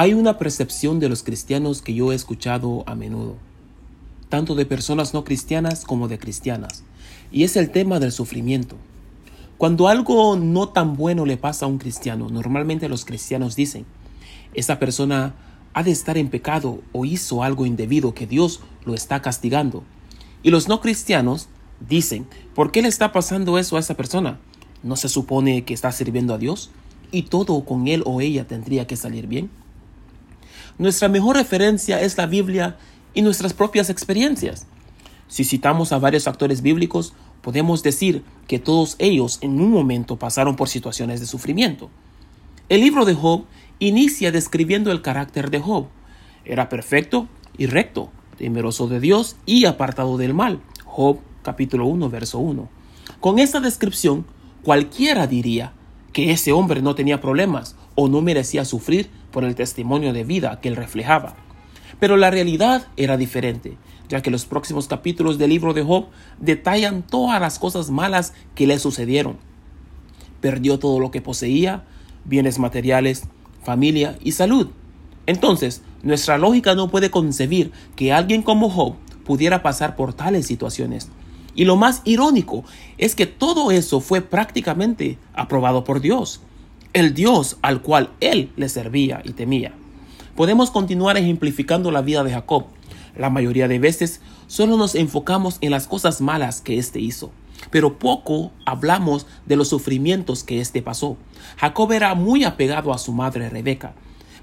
Hay una percepción de los cristianos que yo he escuchado a menudo, tanto de personas no cristianas como de cristianas, y es el tema del sufrimiento. Cuando algo no tan bueno le pasa a un cristiano, normalmente los cristianos dicen, esa persona ha de estar en pecado o hizo algo indebido que Dios lo está castigando. Y los no cristianos dicen, ¿por qué le está pasando eso a esa persona? ¿No se supone que está sirviendo a Dios? ¿Y todo con él o ella tendría que salir bien? Nuestra mejor referencia es la Biblia y nuestras propias experiencias. Si citamos a varios actores bíblicos, podemos decir que todos ellos en un momento pasaron por situaciones de sufrimiento. El libro de Job inicia describiendo el carácter de Job. Era perfecto y recto, temeroso de Dios y apartado del mal. Job capítulo 1, verso 1. Con esta descripción, cualquiera diría que ese hombre no tenía problemas o no merecía sufrir por el testimonio de vida que él reflejaba. Pero la realidad era diferente, ya que los próximos capítulos del libro de Job detallan todas las cosas malas que le sucedieron. Perdió todo lo que poseía, bienes materiales, familia y salud. Entonces, nuestra lógica no puede concebir que alguien como Job pudiera pasar por tales situaciones. Y lo más irónico es que todo eso fue prácticamente aprobado por Dios el Dios al cual él le servía y temía. Podemos continuar ejemplificando la vida de Jacob. La mayoría de veces solo nos enfocamos en las cosas malas que éste hizo, pero poco hablamos de los sufrimientos que éste pasó. Jacob era muy apegado a su madre Rebeca,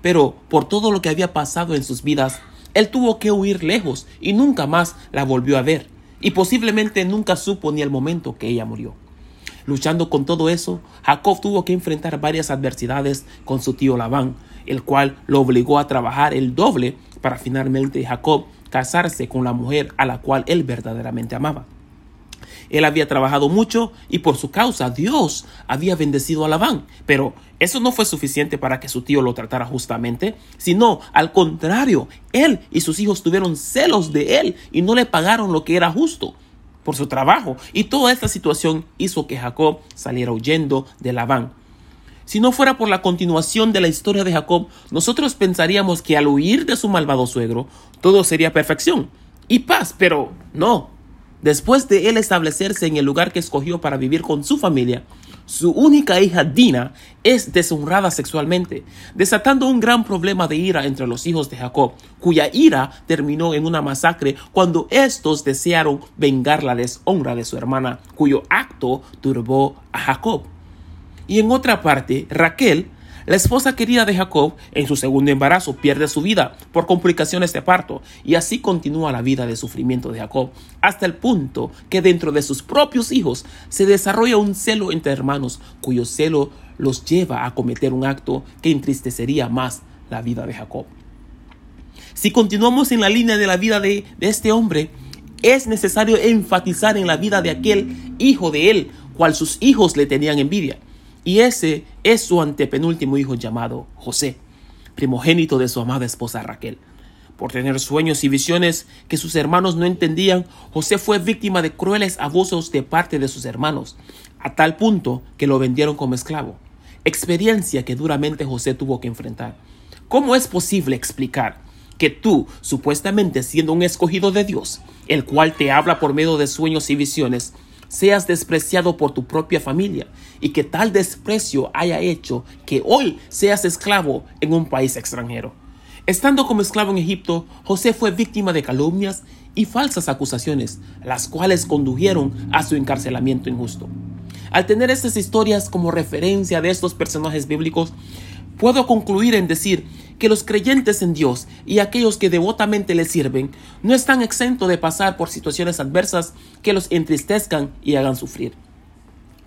pero por todo lo que había pasado en sus vidas, él tuvo que huir lejos y nunca más la volvió a ver, y posiblemente nunca supo ni el momento que ella murió. Luchando con todo eso, Jacob tuvo que enfrentar varias adversidades con su tío Labán, el cual lo obligó a trabajar el doble para finalmente Jacob casarse con la mujer a la cual él verdaderamente amaba. Él había trabajado mucho y por su causa Dios había bendecido a Labán. Pero eso no fue suficiente para que su tío lo tratara justamente, sino al contrario, él y sus hijos tuvieron celos de él y no le pagaron lo que era justo por su trabajo. Y toda esta situación hizo que Jacob saliera huyendo de Labán. Si no fuera por la continuación de la historia de Jacob, nosotros pensaríamos que al huir de su malvado suegro, todo sería perfección y paz, pero no. Después de él establecerse en el lugar que escogió para vivir con su familia, su única hija Dina es deshonrada sexualmente, desatando un gran problema de ira entre los hijos de Jacob, cuya ira terminó en una masacre cuando estos desearon vengar la deshonra de su hermana, cuyo acto turbó a Jacob. Y en otra parte, Raquel la esposa querida de Jacob, en su segundo embarazo, pierde su vida por complicaciones de parto, y así continúa la vida de sufrimiento de Jacob, hasta el punto que dentro de sus propios hijos se desarrolla un celo entre hermanos, cuyo celo los lleva a cometer un acto que entristecería más la vida de Jacob. Si continuamos en la línea de la vida de, este hombre, es necesario enfatizar en la vida de aquel hijo de él, cual sus hijos le tenían envidia. Y ese es su antepenúltimo hijo llamado José, primogénito de su amada esposa Raquel. Por tener sueños y visiones que sus hermanos no entendían, José fue víctima de crueles abusos de parte de sus hermanos, a tal punto que lo vendieron como esclavo. Experiencia que duramente José tuvo que enfrentar. ¿Cómo es posible explicar que tú, supuestamente siendo un escogido de Dios, el cual te habla por medio de sueños y visiones, seas despreciado por tu propia familia y que tal desprecio haya hecho que hoy seas esclavo en un país extranjero. Estando como esclavo en Egipto, José fue víctima de calumnias y falsas acusaciones, las cuales condujeron a su encarcelamiento injusto. Al tener estas historias como referencia de estos personajes bíblicos, puedo concluir en decir que los creyentes en Dios y aquellos que devotamente le sirven no están exentos de pasar por situaciones adversas que los entristezcan y hagan sufrir.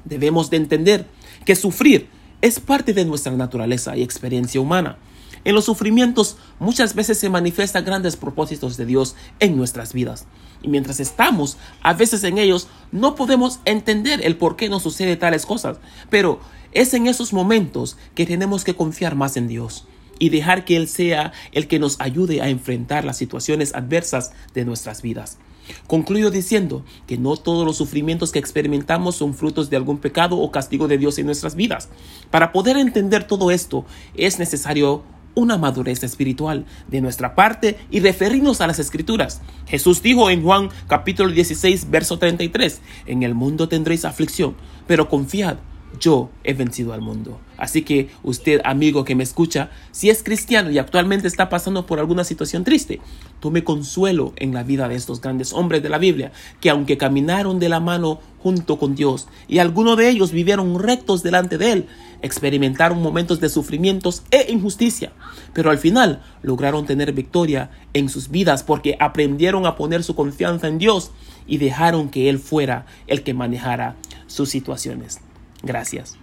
Debemos de entender que sufrir es parte de nuestra naturaleza y experiencia humana. En los sufrimientos muchas veces se manifiestan grandes propósitos de Dios en nuestras vidas. Y mientras estamos a veces en ellos, no podemos entender el por qué nos sucede tales cosas. Pero es en esos momentos que tenemos que confiar más en Dios y dejar que Él sea el que nos ayude a enfrentar las situaciones adversas de nuestras vidas. Concluyo diciendo que no todos los sufrimientos que experimentamos son frutos de algún pecado o castigo de Dios en nuestras vidas. Para poder entender todo esto es necesario una madurez espiritual de nuestra parte y referirnos a las escrituras. Jesús dijo en Juan capítulo 16, verso 33, en el mundo tendréis aflicción, pero confiad, yo he vencido al mundo. Así que usted, amigo que me escucha, si es cristiano y actualmente está pasando por alguna situación triste, tome consuelo en la vida de estos grandes hombres de la Biblia, que aunque caminaron de la mano junto con Dios y algunos de ellos vivieron rectos delante de Él, experimentaron momentos de sufrimientos e injusticia, pero al final lograron tener victoria en sus vidas porque aprendieron a poner su confianza en Dios y dejaron que Él fuera el que manejara sus situaciones. Gracias.